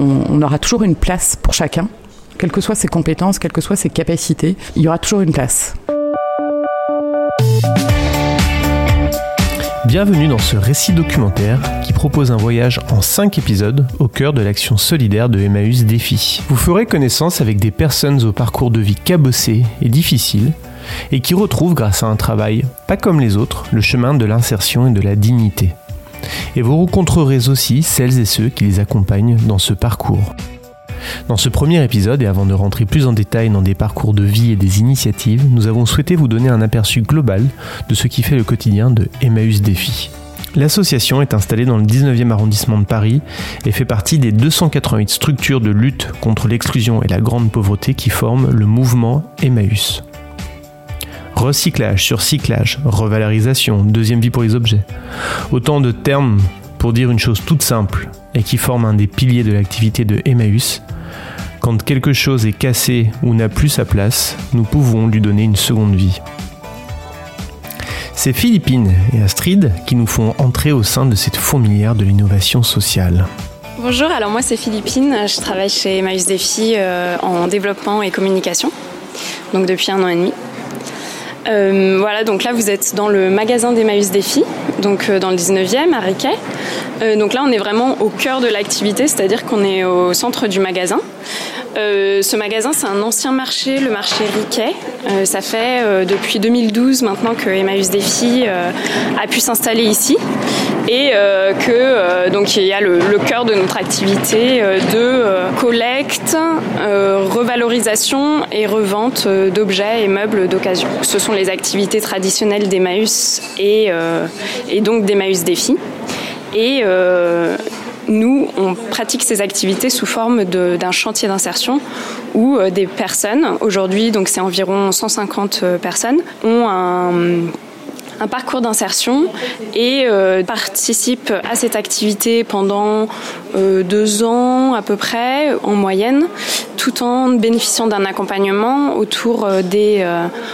on aura toujours une place pour chacun, quelles que soient ses compétences, quelles que soient ses capacités, il y aura toujours une place. Bienvenue dans ce récit documentaire qui propose un voyage en 5 épisodes au cœur de l'action solidaire de Emmaüs Défi. Vous ferez connaissance avec des personnes au parcours de vie cabossé et difficile et qui retrouvent grâce à un travail pas comme les autres le chemin de l'insertion et de la dignité. Et vous rencontrerez aussi celles et ceux qui les accompagnent dans ce parcours. Dans ce premier épisode, et avant de rentrer plus en détail dans des parcours de vie et des initiatives, nous avons souhaité vous donner un aperçu global de ce qui fait le quotidien de Emmaüs Défi. L'association est installée dans le 19e arrondissement de Paris et fait partie des 288 structures de lutte contre l'exclusion et la grande pauvreté qui forment le mouvement Emmaüs. Recyclage, surcyclage, revalorisation, deuxième vie pour les objets. Autant de termes pour dire une chose toute simple et qui forment un des piliers de l'activité de Emmaüs quand quelque chose est cassé ou n'a plus sa place, nous pouvons lui donner une seconde vie. C'est Philippine et Astrid qui nous font entrer au sein de cette fourmilière de l'innovation sociale. Bonjour, alors moi c'est Philippine, je travaille chez Emmaüs Défi euh, en développement et communication, donc depuis un an et demi. Euh, voilà, donc là vous êtes dans le magasin d'Emmaüs Défi, donc euh, dans le 19e à Riquet. donc là on est vraiment au cœur de l'activité, c'est-à-dire qu'on est au centre du magasin. Euh, ce magasin, c'est un ancien marché, le marché Riquet. Euh, ça fait euh, depuis 2012 maintenant que Emmaüs Défi a pu s'installer ici et que donc il y a le, cœur de notre activité de collecte, revalorisation et revente d'objets et meubles d'occasion. Ce sont les activités traditionnelles d'Emmaüs et, et donc d'Emmaüs Défi. Et nous, on pratique ces activités sous forme d'un chantier d'insertion où euh, des personnes, aujourd'hui, donc c'est environ 150 euh, personnes, ont un parcours d'insertion et euh, participent à cette activité pendant deux ans à peu près en moyenne, tout en bénéficiant d'un accompagnement autour des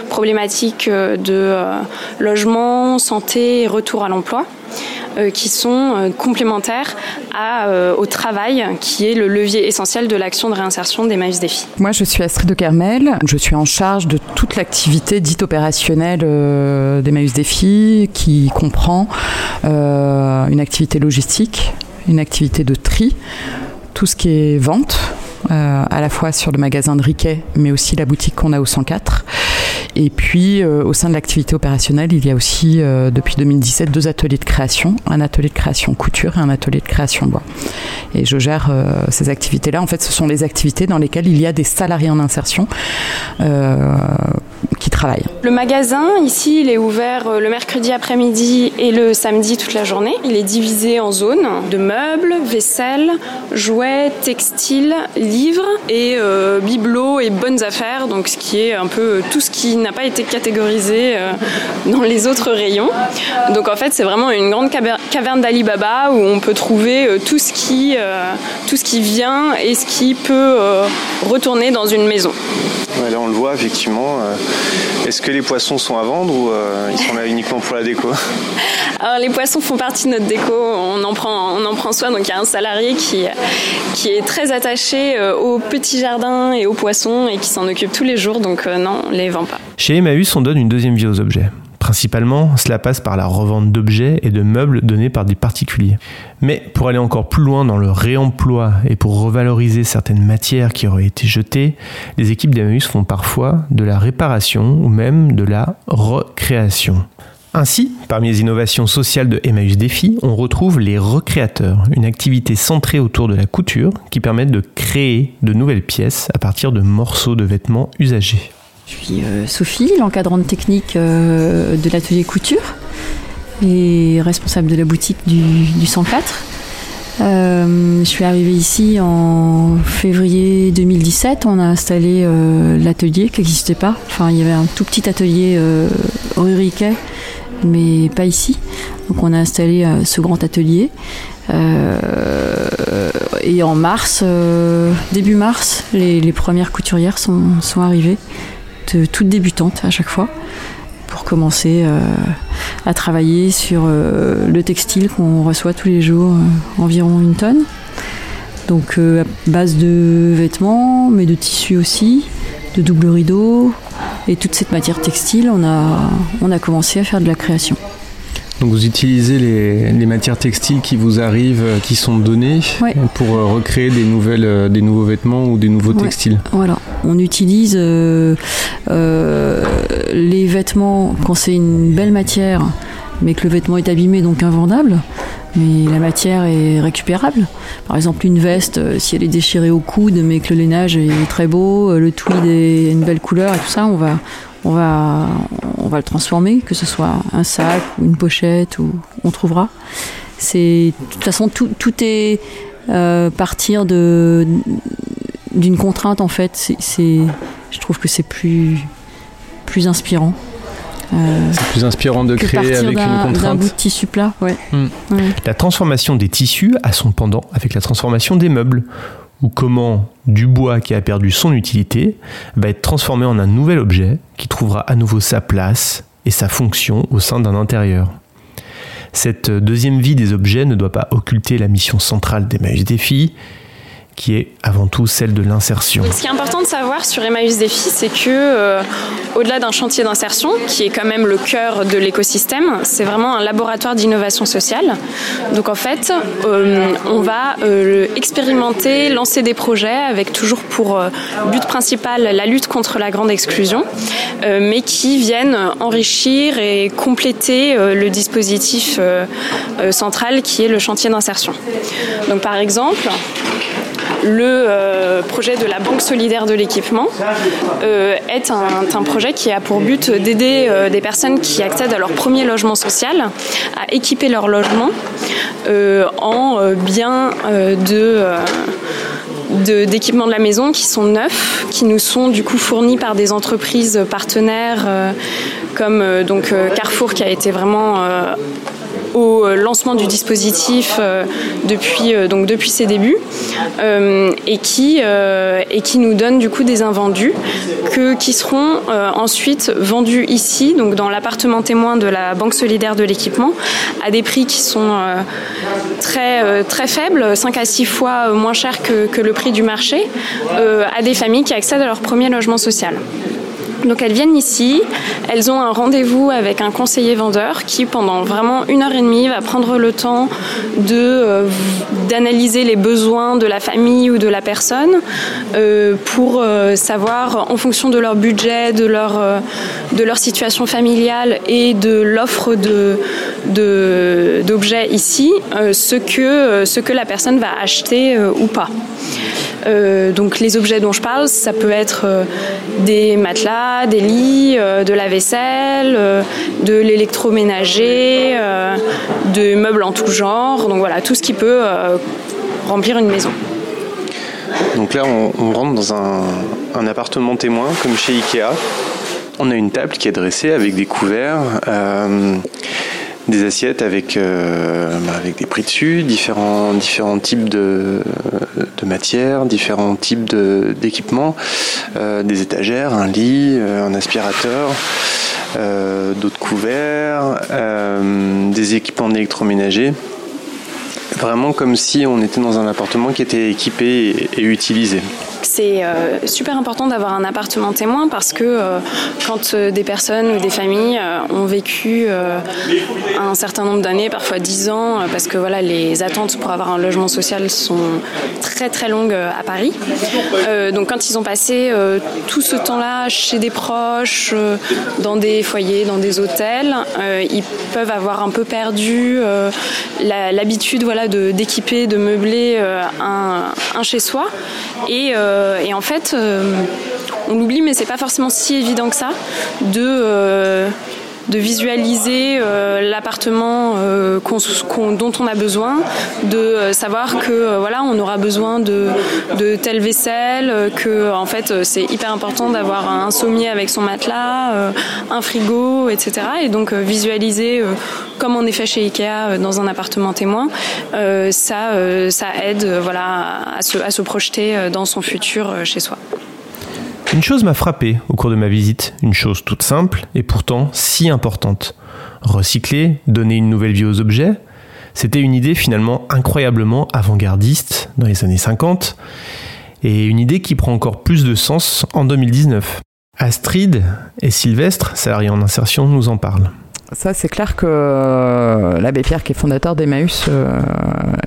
problématiques de logement, santé et retour à l'emploi. Euh, qui sont euh, complémentaires euh, au travail qui est le levier essentiel de l'action de réinsertion des Maïs Défi. Moi, je suis Astrid de Kermel. Je suis en charge de toute l'activité dite opérationnelle des Maïs Défi qui comprend une activité logistique, une activité de tri, tout ce qui est vente, à la fois sur le magasin de Riquet, mais aussi la boutique qu'on a au 104. Et puis, euh, au sein de l'activité opérationnelle, il y a aussi, euh, depuis 2017, deux ateliers de création, un atelier de création couture et un atelier de création bois. Et je gère euh, ces activités-là. En fait, ce sont les activités dans lesquelles il y a des salariés en insertion qui travaillent. Le magasin, ici, il est ouvert le mercredi après-midi et le samedi toute la journée. Il est divisé en zones de meubles, vaisselle, jouets, textiles, livres et bibelots et bonnes affaires, donc ce qui est un peu tout ce qui n'a pas été catégorisé euh, dans les autres rayons. Donc en fait, c'est vraiment une grande caverne d'Alibaba où on peut trouver euh, tout ce qui, euh, tout ce qui vient et ce qui peut retourner dans une maison. là, on le voit effectivement. Est-ce que les poissons sont à vendre ou ils sont là uniquement pour la déco? Alors les poissons font partie de notre déco, on en prend, on en prend soin. Donc il y a un salarié qui, qui est très attaché aux petits jardins et aux poissons et qui s'en occupe tous les jours. Donc non, on les vend pas. Chez Emmaüs, on donne une deuxième vie aux objets. Principalement, cela passe par la revente d'objets et de meubles donnés par des particuliers. Mais pour aller encore plus loin dans le réemploi et pour revaloriser certaines matières qui auraient été jetées, les équipes d'Emmaüs font parfois de la réparation ou même de la recréation. Ainsi, parmi les innovations sociales de Emmaüs Défi, on retrouve les recréateurs, une activité centrée autour de la couture qui permet de créer de nouvelles pièces à partir de morceaux de vêtements usagés. Je suis euh, Sophie, l'encadrante technique euh, de l'atelier couture et responsable de la boutique du, 104. Euh, je suis arrivée ici en février 2017. On a installé l'atelier qui n'existait pas. Enfin, il y avait un tout petit atelier rue Riquet, mais pas ici. Donc, on a installé ce grand atelier. et en mars, début mars, les, premières couturières sont arrivées. Euh, toute débutante à chaque fois pour commencer euh, à travailler sur euh, le textile qu'on reçoit tous les jours, environ une tonne. Donc à base de vêtements, mais de tissus aussi, de double rideau et toute cette matière textile, on a, on a commencé à faire de la création. Donc vous utilisez les, matières textiles qui vous arrivent, euh, qui sont données, pour euh, recréer des, nouvelles, euh, des nouveaux vêtements ou des nouveaux textiles. Voilà, on utilise les vêtements quand c'est une belle matière, mais que le vêtement est abîmé, donc invendable mais la matière est récupérable. Par exemple, une veste, si elle est déchirée au coude, mais que le lainage est très beau, le tweed est une belle couleur et tout ça, on va, on va, on va le transformer, que ce soit un sac ou une pochette, ou on trouvera. C'est, de toute façon, tout, tout est euh, partir de, d'une contrainte, en fait. C'est, je trouve que c'est plus, plus inspirant. Euh, c'est plus inspirant de créer avec une contrainte. D'un bout de tissu plat, ouais. Hmm. La transformation des tissus a son pendant avec la transformation des meubles ou comment du bois qui a perdu son utilité va être transformé en un nouvel objet qui trouvera à nouveau sa place et sa fonction au sein d'un intérieur. Cette deuxième vie des objets ne doit pas occulter la mission centrale d'Emmaüs Défi, qui est avant tout celle de l'insertion. Ce qui est important de savoir sur Emmaüs Défi, c'est que euh, au-delà d'un chantier d'insertion, qui est quand même le cœur de l'écosystème, c'est vraiment un laboratoire d'innovation sociale. Donc en fait, euh, on va euh, expérimenter, lancer des projets avec toujours pour but principal la lutte contre la grande exclusion, mais qui viennent enrichir et compléter le dispositif central qui est le chantier d'insertion. Donc par exemple, le euh, projet de la Banque solidaire de l'équipement euh, est un, projet qui a pour but d'aider euh, des personnes qui accèdent à leur premier logement social à équiper leur logement en biens de d'équipements de, la maison qui sont neufs, qui nous sont du coup fournis par des entreprises partenaires comme donc Carrefour qui a été vraiment au euh, lancement du dispositif euh, depuis, euh, depuis ses débuts et, qui, nous donne du coup des invendus qui seront ensuite vendus ici, donc dans l'appartement témoin de la Banque solidaire de l'équipement, à des prix qui sont très, très faibles, 5 à 6 fois moins chers que, que le prix du marché, à des familles qui accèdent à leur premier logement social. Donc elles viennent ici, elles ont un rendez-vous avec un conseiller vendeur qui pendant vraiment une heure et demie va prendre le temps de euh, d'analyser les besoins de la famille ou de la personne euh, pour euh, savoir en fonction de leur budget, de leur situation familiale et de l'offre d'objets ici ce que la personne va acheter ou pas. Euh, donc les objets dont je parle, ça peut être euh, des matelas, des lits, euh, de la vaisselle, de l'électroménager, de meubles en tout genre. Donc voilà, tout ce qui peut remplir une maison. Donc là, on, rentre dans un, un, appartement témoin, comme chez Ikea. On a une table qui est dressée avec des couverts des assiettes avec, euh, bah, avec des prix dessus, différents, différents types de, de matières, différents types d'équipements, euh, des étagères, un lit, euh, un aspirateur, d'autres couverts, des équipements d'électroménager. Vraiment comme si on était dans un appartement qui était équipé et utilisé c'est euh, super important d'avoir un appartement témoin parce que euh, quand euh, des personnes ou des familles ont vécu un certain nombre d'années, parfois dix ans, parce que voilà, les attentes pour avoir un logement social sont très très longues à Paris. donc quand ils ont passé tout ce temps-là chez des proches, dans des foyers, dans des hôtels, ils peuvent avoir un peu perdu l'habitude voilà, d'équiper, de, meubler un, un chez soi. Et euh, et en fait, euh, on l'oublie, mais c'est pas forcément si évident que ça de euh, de visualiser l'appartement dont on a besoin, de savoir que voilà on aura besoin de, de telle vaisselle, que en fait c'est hyper important d'avoir un sommier avec son matelas, un frigo, etc. Et donc visualiser comme on est fait chez Ikea dans un appartement témoin, ça ça aide voilà à se, à se projeter dans son futur chez soi. Une chose m'a frappé au cours de ma visite, une chose toute simple et pourtant si importante. Recycler, donner une nouvelle vie aux objets, C'était une idée finalement incroyablement avant-gardiste dans les années 50 et une idée qui prend encore plus de sens en 2019. Astrid et Sylvestre, salariés en insertion, nous en parlent. Ça, c'est clair que euh, l'abbé Pierre, qui est fondateur d'Emmaüs, euh,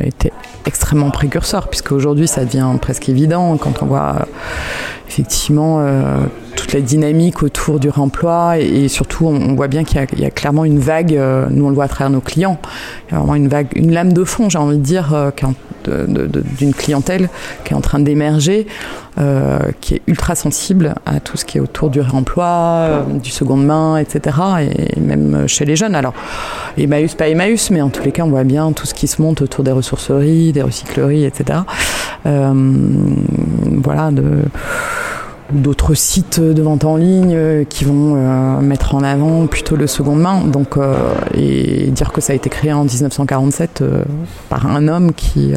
était extrêmement précurseur, puisque aujourd'hui, ça devient presque évident quand on voit effectivement euh, la dynamique autour du réemploi et, surtout, on, voit bien qu'il y, a clairement une vague. nous, on le voit à travers nos clients. Il y a vraiment une vague, une lame de fond, j'ai envie de dire, quand d'une clientèle qui est en train d'émerger, euh, qui est ultra sensible à tout ce qui est autour du réemploi, euh, du seconde main, etc. Et même chez les jeunes. Alors, Emmaüs, pas Emmaüs, mais en tous les cas, on voit bien tout ce qui se monte autour des ressourceries, des recycleries, etc. Euh, voilà, de d'autres sites de vente en ligne euh, qui vont euh, mettre en avant plutôt le seconde main. Donc, euh, et dire que ça a été créé en 1947 par un homme qui,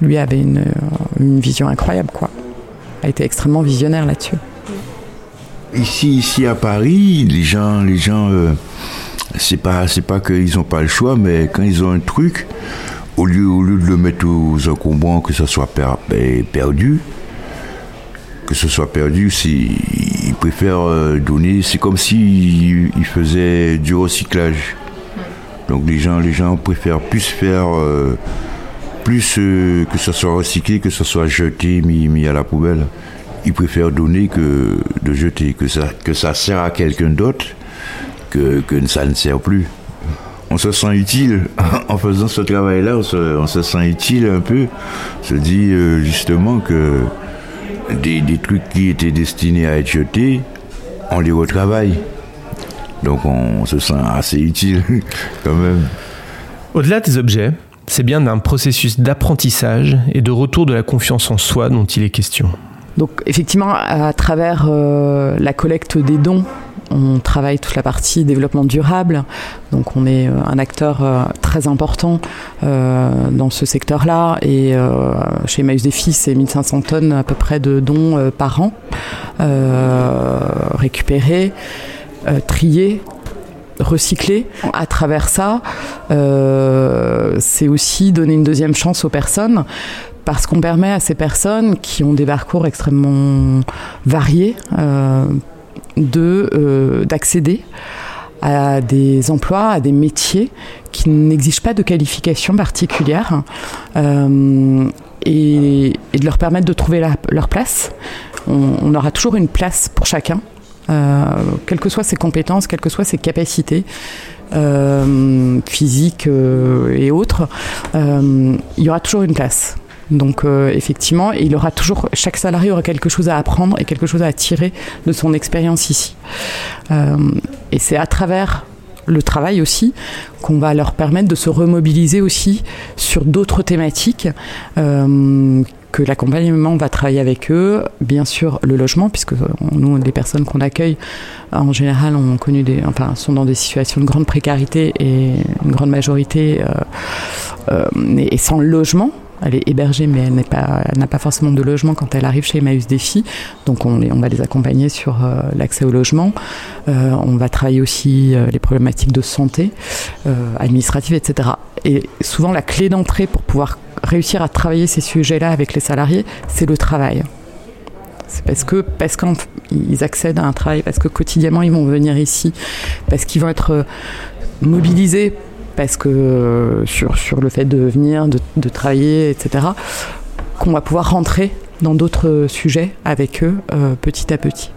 lui, avait une, vision incroyable, quoi. A été extrêmement visionnaire là-dessus. Ici, ici à Paris, les gens, les gens, c'est pas, c'est pas qu'ils n'ont pas le choix, mais quand ils ont un truc, au lieu, au lieu de le mettre aux encombrants, que ça soit ben, perdu, que ce soit perdu, ils préfèrent euh, donner. C'est comme s'ils ils faisaient du recyclage. Donc les gens, les gens préfèrent plus faire, euh, plus euh, que ce soit recyclé, que ce soit jeté, mis, mis à la poubelle. Ils préfèrent donner que de jeter, que ça, que ça sert à quelqu'un d'autre, que, que ça ne sert plus on se sent utile en faisant ce travail-là, on se, sent utile un peu, on se dit justement que des, trucs qui étaient destinés à être jetés, on les retravaille. Donc on se sent assez utile quand même. Au-delà des objets, c'est bien d'un processus d'apprentissage et de retour de la confiance en soi dont il est question. Donc effectivement, à travers euh, la collecte des dons on travaille toute la partie développement durable, donc on est euh, un acteur euh, très important euh, dans ce secteur-là. Et chez Maïs Défi, c'est 1500 tonnes à peu près de dons par an récupérés, triés, recyclés. À travers ça, c'est aussi donner une deuxième chance aux personnes parce qu'on permet à ces personnes qui ont des parcours extrêmement variés d'accéder à des emplois, à des métiers qui n'exigent pas de qualification particulière euh, et, de leur permettre de trouver leur place. On, aura toujours une place pour chacun, euh, quelles que soient ses compétences, quelles que soient ses capacités. physiques et autres, il y aura toujours une place. Donc euh, effectivement, il aura toujours, chaque salarié aura quelque chose à apprendre et quelque chose à tirer de son expérience ici. Euh, et c'est à travers le travail aussi qu'on va leur permettre de se remobiliser aussi sur d'autres thématiques. Euh, que l'accompagnement va travailler avec eux, bien sûr le logement, puisque nous, les personnes qu'on accueille, en général, ont connu des, sont dans des situations de grande précarité et une grande majorité et sans logement elle est hébergée, mais elle n'a pas, forcément de logement quand elle arrive chez Emmaüs Défi. Donc on, on va les accompagner sur euh, l'accès au logement. Euh, on va travailler aussi euh, les problématiques de santé, administrative, etc. Et souvent la clé d'entrée pour pouvoir réussir à travailler ces sujets-là avec les salariés, c'est le travail. C'est parce que parce qu'ils accèdent à un travail, parce que quotidiennement ils vont venir ici, parce qu'ils vont être mobilisés parce que euh, sur, sur le fait de venir, de, travailler, etc., qu'on va pouvoir rentrer dans d'autres sujets avec eux euh, petit à petit.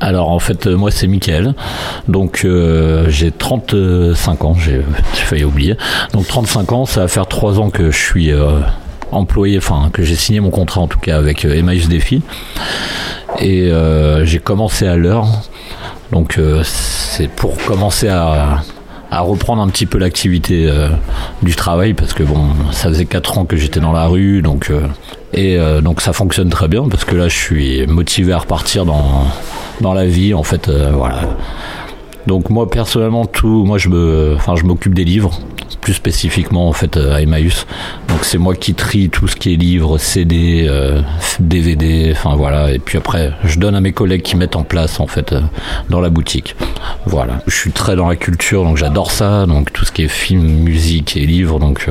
Alors en fait moi c'est Mickaël, donc euh, j'ai 35 ans, j'ai failli oublier, donc 35 ans, ça va faire 3 ans que je suis employé, enfin que j'ai signé mon contrat en tout cas avec Emmaüs Défi, et j'ai commencé à l'heure, donc c'est pour commencer à, à reprendre un petit peu l'activité euh, du travail parce que bon, ça faisait 4 ans que j'étais dans la rue, donc euh, et euh, donc ça fonctionne très bien parce que là je suis motivé à repartir dans dans la vie en fait, voilà. Donc moi personnellement tout, moi je me, enfin je m'occupe des livres, plus spécifiquement en fait à Emmaüs. Donc c'est moi qui trie tout ce qui est livres, CD, DVD, enfin voilà. Et puis après je donne à mes collègues qui mettent en place en fait dans la boutique. Voilà. Je suis très dans la culture, donc j'adore ça. Donc tout ce qui est film, musique et livres, donc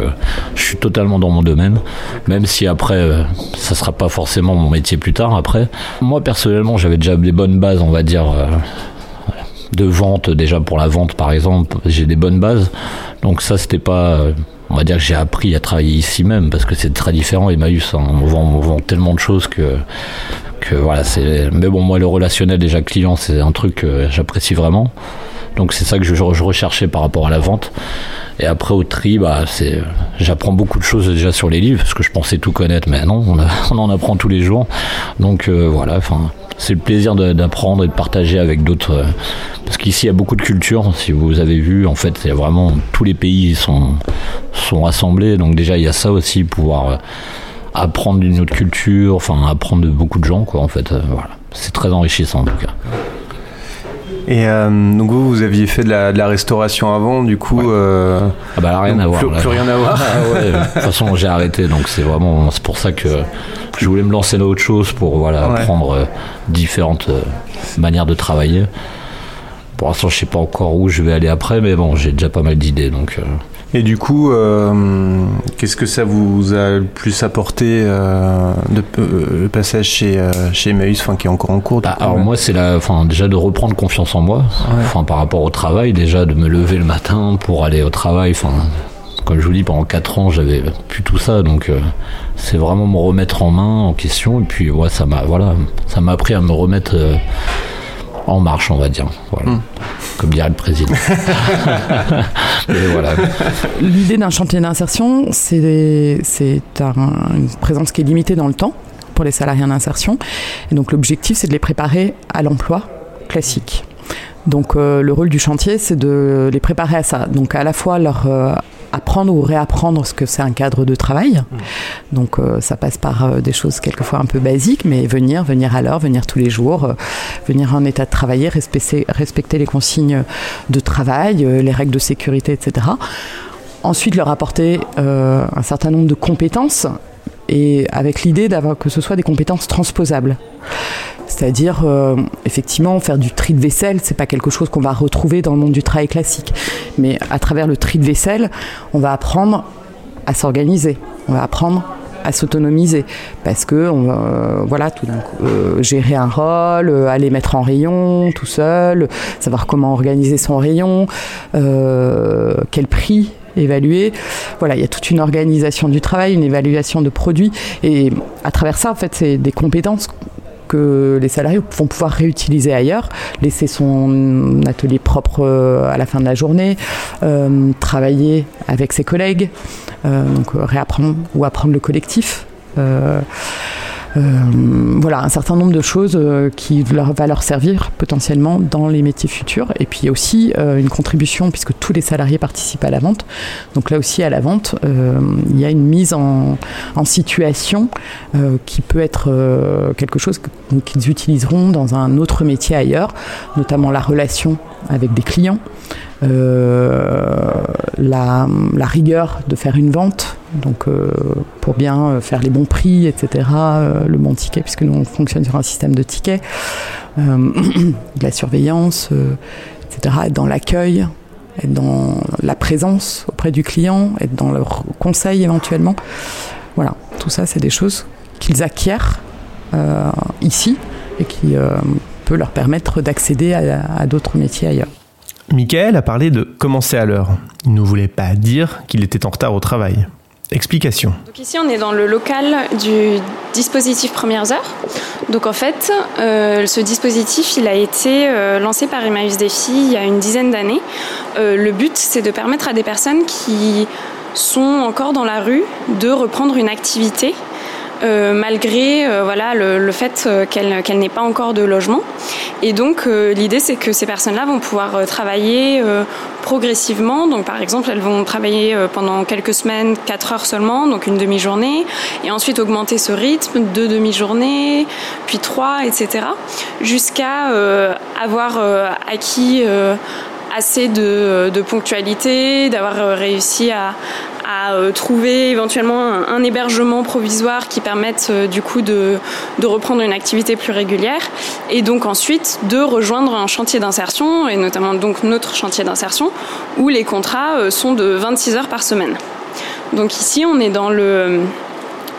je suis totalement dans mon domaine. Même si après ça sera pas forcément mon métier plus tard après. Moi personnellement j'avais déjà des bonnes bases, on va dire de vente déjà pour la vente par exemple j'ai des bonnes bases. Donc ça c'était pas on va dire que j'ai appris à travailler ici même parce que c'est très différent Emmaüs hein. on, vend, tellement de choses que que voilà c'est mais bon moi le relationnel déjà client c'est un truc que j'apprécie vraiment. Donc c'est ça que je, recherchais par rapport à la vente. Et après au tri bah c'est j'apprends beaucoup de choses déjà sur les livres parce que je pensais tout connaître mais non on en apprend tous les jours. Donc euh, voilà enfin c'est le plaisir d'apprendre et de partager avec d'autres. Parce qu'ici, il y a beaucoup de cultures. Si vous avez vu, en fait, il y a vraiment tous les pays sont, sont rassemblés. Donc, déjà, il y a ça aussi, pouvoir apprendre d'une autre culture, enfin, apprendre de beaucoup de gens, quoi, en fait. Voilà. C'est très enrichissant, en tout cas. Et euh, donc vous, vous aviez fait de la, de la restauration avant, du coup. Euh, ah bah rien à voir. Plus, plus, rien à voir. Ah ouais, de toute façon, j'ai arrêté, donc c'est vraiment, c'est pour ça que je voulais me lancer dans autre chose pour voilà ouais. apprendre euh, différentes euh, manières de travailler. Pour l'instant, je sais pas encore où je vais aller après, mais bon, j'ai déjà pas mal d'idées, donc. euh, Et du coup, euh, qu'est-ce que ça vous a le plus apporté euh, de, euh, le passage chez, chez Emmaüs, enfin, qui est encore en cours Bah, coup, alors moi c'est la, enfin déjà de reprendre confiance en moi, enfin par rapport au travail, déjà de me lever le matin pour aller au travail, enfin comme je vous dis pendant 4 ans j'avais plus tout ça donc euh, c'est vraiment me remettre en main en question et puis ouais ça m'a voilà ça m'a appris à me remettre euh, en marche on va dire voilà Mm. comme dirait le président voilà L'idée d'un chantier d'insertion, c'est c'est un- une présence qui est limitée dans le temps pour les salariés en insertion. Et donc l'objectif, c'est de les préparer à l'emploi classique. Donc euh, le rôle du chantier, c'est de les préparer à ça. Donc à la fois leur euh, apprendre ou réapprendre ce que c'est un cadre de travail. Donc euh, ça passe par euh, des choses quelquefois un peu basiques, mais venir, venir à l'heure, venir tous les jours, euh, venir en état de travailler, respecter, respecter les consignes de travail, les règles de sécurité, etc. Ensuite, leur apporter un certain nombre de compétences et avec l'idée d'avoir que ce soit des compétences transposables. C'est-à-dire, euh, effectivement, faire du tri de vaisselle, c'est pas quelque chose qu'on va retrouver dans le monde du travail classique. Mais à travers le tri de vaisselle, on va apprendre à s'organiser, on va apprendre à s'autonomiser parce que va, euh, voilà tout d'un coup euh, gérer un rôle aller mettre en rayon tout seul savoir comment organiser son rayon quel prix évaluer voilà il y a toute une organisation du travail une évaluation de produits et à travers ça en fait c'est des compétences que les salariés vont pouvoir réutiliser ailleurs, laisser son atelier propre euh, à la fin de la journée, euh, travailler avec ses collègues, euh, donc euh, réapprendre ou apprendre le collectif. Euh, voilà, un certain nombre de choses euh, qui leur, va leur servir potentiellement dans les métiers futurs. Et puis aussi euh, une contribution, puisque tous les salariés participent à la vente. Donc là aussi, à la vente, euh, il y a une mise en, situation euh, qui peut être euh, quelque chose qu'ils utiliseront dans un autre métier ailleurs, notamment la relation avec des clients, euh, la, la rigueur de faire une vente, donc euh, pour bien euh, faire les bons prix, etc., euh, le bon ticket, puisque nous on fonctionne sur un système de tickets, euh, de la surveillance, euh, etc., être dans l'accueil, être dans la présence auprès du client, être dans leur conseil éventuellement. Voilà, tout ça, c'est des choses qu'ils acquièrent euh, ici et qui euh, peut leur permettre d'accéder à d'autres métiers ailleurs. Michael a parlé de commencer à l'heure. Il ne voulait pas dire qu'il était en retard au travail. Explication. Ici, on est dans le local du dispositif Premières Heures. Donc en fait, euh, ce dispositif, a été euh, lancé par Emmaüs Défi il y a une dizaine d'années. Euh, le but, c'est de permettre à des personnes qui sont encore dans la rue de reprendre une activité malgré voilà le, fait qu'elle n'ait pas encore de logement. Et donc l'idée c'est que ces personnes-là vont pouvoir travailler progressivement. Donc par exemple, elles vont travailler pendant quelques semaines, 4 heures seulement, donc une demi-journée, et ensuite augmenter ce rythme, deux demi-journées, puis trois, etc., jusqu'à avoir acquis assez de, ponctualité, d'avoir euh, réussi à, euh, trouver éventuellement un, hébergement provisoire qui permette euh, du coup de, reprendre une activité plus régulière et donc ensuite de rejoindre un chantier d'insertion et notamment donc notre chantier d'insertion où les contrats sont de 26 heures par semaine. Donc ici on est dans le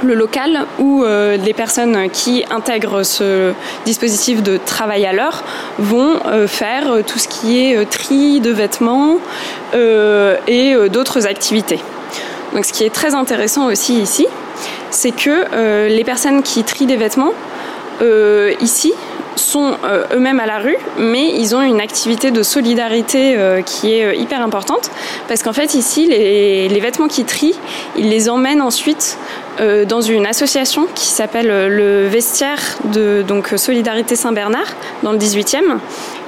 le local où euh, les personnes qui intègrent ce dispositif de travail à l'heure vont euh, faire tout ce qui est tri de vêtements euh, et d'autres activités. Donc ce qui est très intéressant aussi ici, c'est que les personnes qui trient des vêtements ici sont eux-mêmes à la rue, mais ils ont une activité de solidarité qui est hyper importante, parce qu'en fait ici, les, les, vêtements qu'ils trient, ils les emmènent ensuite euh, dans une association qui s'appelle euh, le Vestiaire de donc, Solidarité Saint-Bernard dans le 18e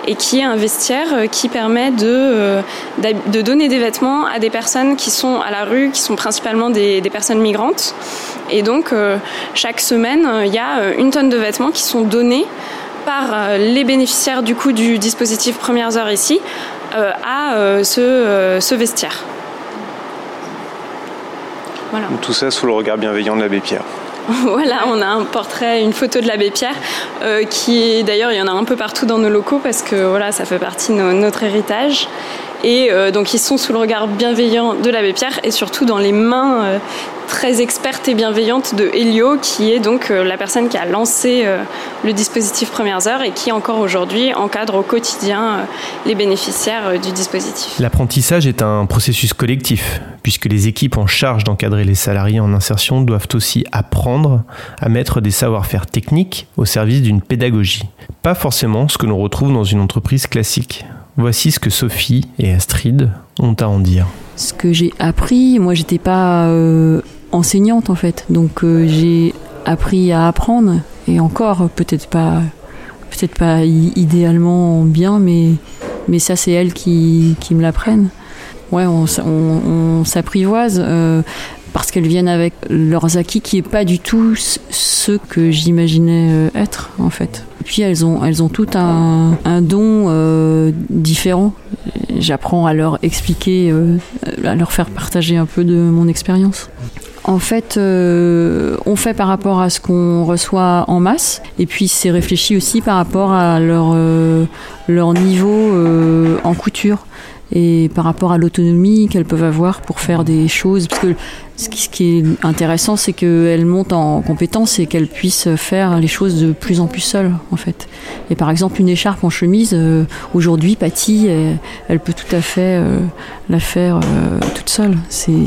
et qui est un vestiaire euh, qui permet de, de donner des vêtements à des personnes qui sont à la rue, qui sont principalement des, des personnes migrantes. Et donc chaque semaine, il y a une tonne de vêtements qui sont donnés par les bénéficiaires du coup du dispositif Premières Heures ici à ce, ce vestiaire. Tout ça sous le regard bienveillant de l'abbé Pierre. voilà, on a un portrait, une photo de l'abbé Pierre, euh, qui d'ailleurs il y en a un peu partout dans nos locaux parce que voilà, ça fait partie de notre héritage. Et euh, donc ils sont sous le regard bienveillant de l'abbé Pierre et surtout dans les mains euh, très expertes et bienveillantes de Helio, qui est donc euh, la personne qui a lancé le dispositif Premières Heures et qui encore aujourd'hui encadre au quotidien les bénéficiaires du dispositif. L'apprentissage est un processus collectif, puisque les équipes en charge d'encadrer les salariés en insertion doivent aussi apprendre à mettre des savoir-faire techniques au service d'une pédagogie. Pas forcément ce que l'on retrouve dans une entreprise classique. Voici ce que Sophie et Astrid ont à en dire. Ce que j'ai appris, moi j'étais pas euh, enseignante en fait, donc euh, j'ai appris à apprendre et encore peut-être pas peut-être pas idéalement bien, mais mais ça c'est elles qui, qui me l'apprennent. Ouais, on, s'apprivoise. Euh, parce qu'elles viennent avec leurs acquis qui est pas du tout ce que j'imaginais euh, être en fait. Puis elles ont elles ont tout un, un don euh, différent. J'apprends à leur expliquer, euh, à leur faire partager un peu de mon expérience. En fait, on fait par rapport à ce qu'on reçoit en masse, et puis c'est réfléchi aussi par rapport à leur, leur niveau en couture et par rapport à l'autonomie qu'elles peuvent avoir pour faire des choses. Parce que ce qui, est intéressant, c'est qu'elles montent en compétence et qu'elles puissent faire les choses de plus en plus seules, en fait. Et par exemple, une écharpe en chemise, euh, aujourd'hui, Patty, elle, peut tout à fait euh, la faire euh, toute seule. C'est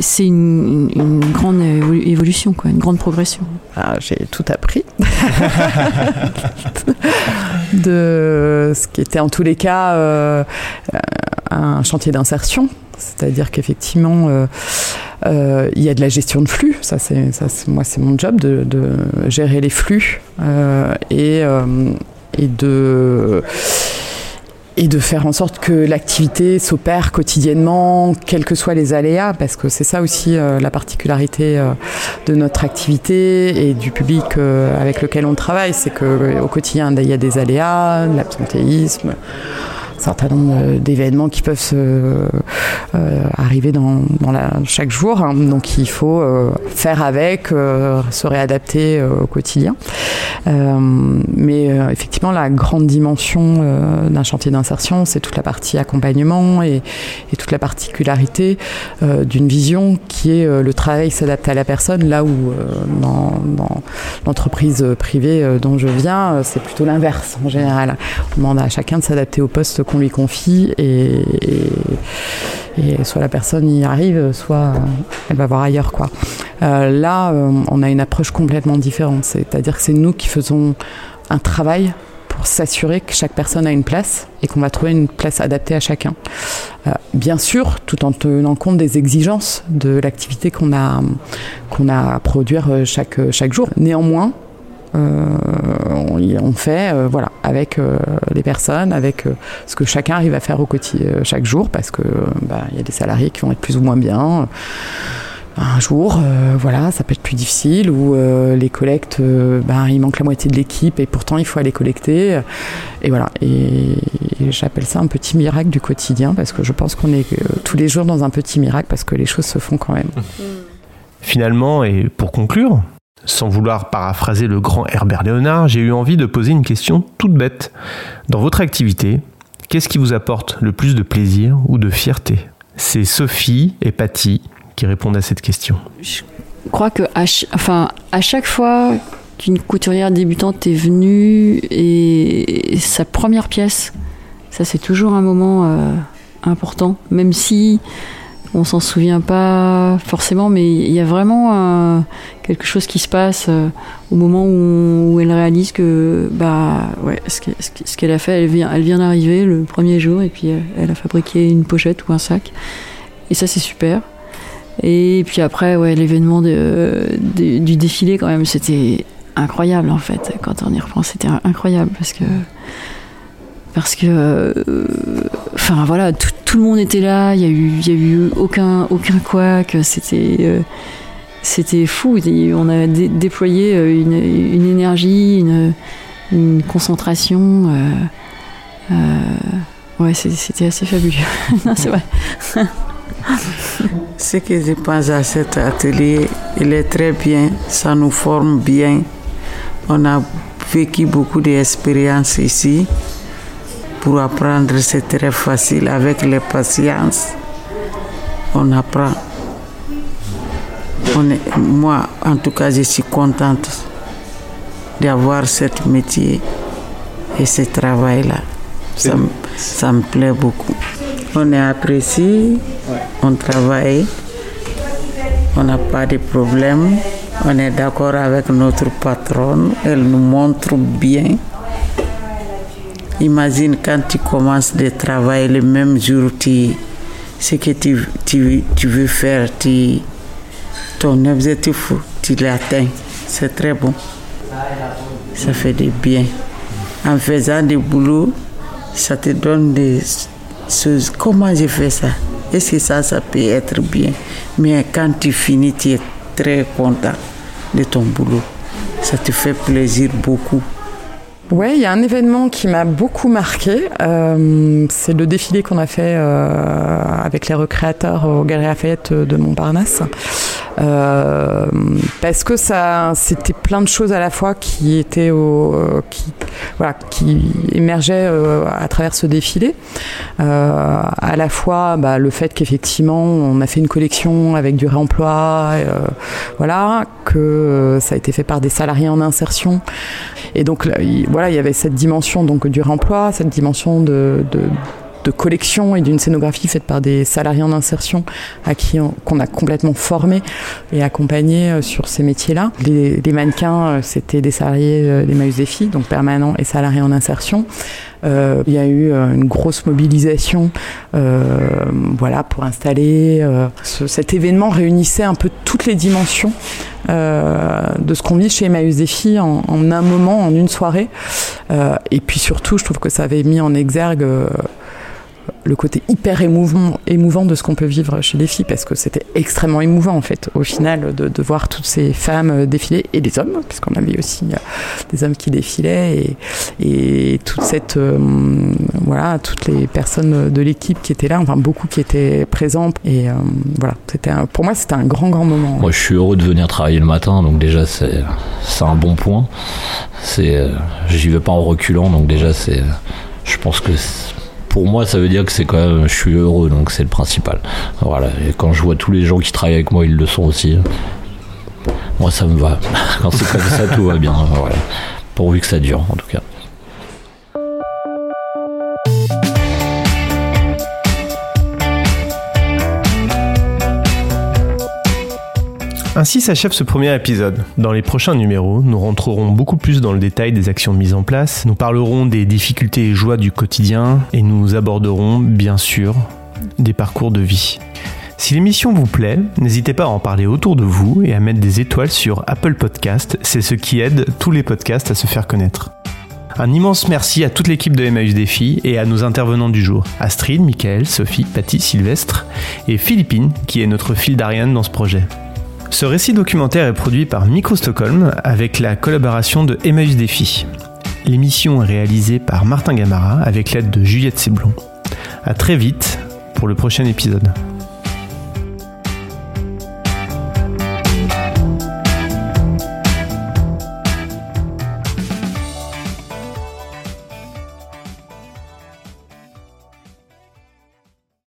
c'est une, grande évolution, quoi, une grande progression. Ah, j'ai tout appris de ce qui était en tous les cas euh, un chantier d'insertion. C'est-à-dire qu'effectivement, euh, euh, il y a de la gestion de flux. Ça, c'est, moi, c'est mon job de, de gérer les flux et, et de et de faire en sorte que l'activité s'opère quotidiennement, quels que soient les aléas, parce que c'est ça aussi euh, la particularité euh, de notre activité et du public euh, avec lequel on travaille, c'est qu'au quotidien il y a des aléas, l'absentéisme un certain nombre d'événements qui peuvent se, arriver dans, chaque jour. Hein. Donc il faut euh, faire avec, euh, se réadapter au quotidien. mais effectivement, la grande dimension d'un chantier d'insertion, c'est toute la partie accompagnement et, toute la particularité d'une vision qui est le travail s'adapte à la personne, là où dans, l'entreprise privée dont je viens, c'est plutôt l'inverse en général. On demande à chacun de s'adapter au poste qu'on lui confie et, soit la personne y arrive, soit elle va voir ailleurs. Quoi. Euh, là, euh, on a une approche complètement différente, c'est-à-dire que c'est nous qui faisons un travail pour s'assurer que chaque personne a une place et qu'on va trouver une place adaptée à chacun. Euh, bien sûr, tout en tenant compte des exigences de l'activité qu'on a, a à produire euh, chaque, chaque jour. Néanmoins, euh, on, fait euh, voilà avec euh, les personnes, avec ce que chacun arrive à faire au quotidien chaque jour, parce que bah, y a des salariés qui vont être plus ou moins bien un jour, euh, voilà, ça peut être plus difficile, ou euh, les collectes, euh, ben, il manque la moitié de l'équipe et pourtant il faut aller collecter. Et voilà, et j'appelle ça un petit miracle du quotidien parce que je pense qu'on est tous les jours dans un petit miracle parce que les choses se font quand même. Finalement, et pour conclure, sans vouloir paraphraser le grand Herbert Léonard, j'ai eu envie de poser une question toute bête. Dans votre activité, qu'est-ce qui vous apporte le plus de plaisir ou de fierté? C'est Sophie et Patty qui répondent à cette question. Je crois que à, enfin, à chaque fois qu'une couturière débutante est venue et, sa première pièce, ça c'est toujours un moment euh, important, même si on s'en souvient pas forcément, mais il y a vraiment euh, quelque chose qui se passe euh, au moment où, elle réalise que bah ouais, ce qu'elle a fait, elle vient, d'arriver le premier jour et puis elle a fabriqué une pochette ou un sac, et ça c'est super. Et puis après, ouais, l'événement du défilé, quand même, c'était incroyable en fait. Quand on y reprend, c'était incroyable parce que. Parce que. Euh, enfin voilà, tout, tout, le monde était là, il n'y a, eu, y a eu aucun, aucun c'était. Euh, c'était fou. On a dé déployé une, une énergie, une, une concentration. Euh, ouais, c'était assez fabuleux. c'est vrai. Ce que je pense à cet atelier, il est très bien, ça nous forme bien. On a vécu beaucoup d'expériences ici. Pour apprendre, c'est très facile avec les patience. On apprend. On est, moi, en tout cas, je suis contente d'avoir ce métier et ce travail-là. Ça, ça me plaît beaucoup. On est apprécié, on travaille, on n'a pas de problème, on est d'accord avec notre patronne, elle nous montre bien. Imagine quand tu commences de travailler le même jour, tu, ce que tu, tu, tu veux faire, tu, ton objectif, tu l'atteins. C'est très bon. Ça fait du bien. En faisant du boulot, ça te donne des choses. Comment je fais ça? Est-ce que ça, ça peut être bien? Mais quand tu finis, tu es très content de ton boulot. Ça te fait plaisir beaucoup. Oui, il y a un événement qui m'a beaucoup marqué. Euh, c'est le défilé qu'on a fait euh, avec les recréateurs au Galerie Lafayette de Montparnasse. Euh, parce que ça, c'était plein de choses à la fois qui étaient au, qui, voilà, qui émergeaient euh, à travers ce défilé. Euh, à la fois, bah, le fait qu'effectivement, on a fait une collection avec du réemploi, voilà, que ça a été fait par des salariés en insertion. Et donc, il, voilà, il y avait cette dimension donc du réemploi, cette dimension de, de de collection et d'une scénographie faite par des salariés en insertion à qui qu'on a complètement formé et accompagné sur ces métiers-là. Les, mannequins, c'était des salariés des Maïs des filles, donc permanents et salariés en insertion. Euh, il y a eu une grosse mobilisation, euh, voilà, pour installer. Euh, ce, cet événement réunissait un peu toutes les dimensions euh, de ce qu'on vit chez Emmaüs des filles en, un moment, en une soirée. Euh, et puis surtout, je trouve que ça avait mis en exergue le côté hyper émouvant, émouvant de ce qu'on peut vivre chez les filles, parce que c'était extrêmement émouvant en fait, au final, de, voir toutes ces femmes défiler, et des hommes, puisqu'on avait aussi des hommes qui défilaient, et, toute cette, euh, voilà, toutes les personnes de l'équipe qui étaient là, enfin beaucoup qui étaient présentes, et euh, voilà, c'était pour moi c'était un grand grand moment. Moi je suis heureux de venir travailler le matin, donc déjà c'est un bon point. C'est, euh, j'y vais pas en reculant, donc déjà je pense que pour moi, ça veut dire que c'est quand même, je suis heureux, donc c'est le principal. Voilà. Et quand je vois tous les gens qui travaillent avec moi, ils le sont aussi. Moi, ça me va. Quand c'est comme ça, tout va bien. Voilà. Pourvu que ça dure, en tout cas. Ainsi s'achève ce premier épisode. Dans les prochains numéros, nous rentrerons beaucoup plus dans le détail des actions mises en place, nous parlerons des difficultés et joies du quotidien et nous aborderons, bien sûr, des parcours de vie. Si l'émission vous plaît, n'hésitez pas à en parler autour de vous et à mettre des étoiles sur Apple Podcast, c'est ce qui aide tous les podcasts à se faire connaître. Un immense merci à toute l'équipe de Emmaüs Défi et à nos intervenants du jour, Astrid, Michael, Sophie, Patty, Sylvestre et Philippine, qui est notre fil d'Ariane dans ce projet. Ce récit documentaire est produit par Micro Stockholm avec la collaboration de Emmaüs Défi. L'émission est réalisée par Martin Gamara avec l'aide de Juliette Séblon. A très vite pour le prochain épisode.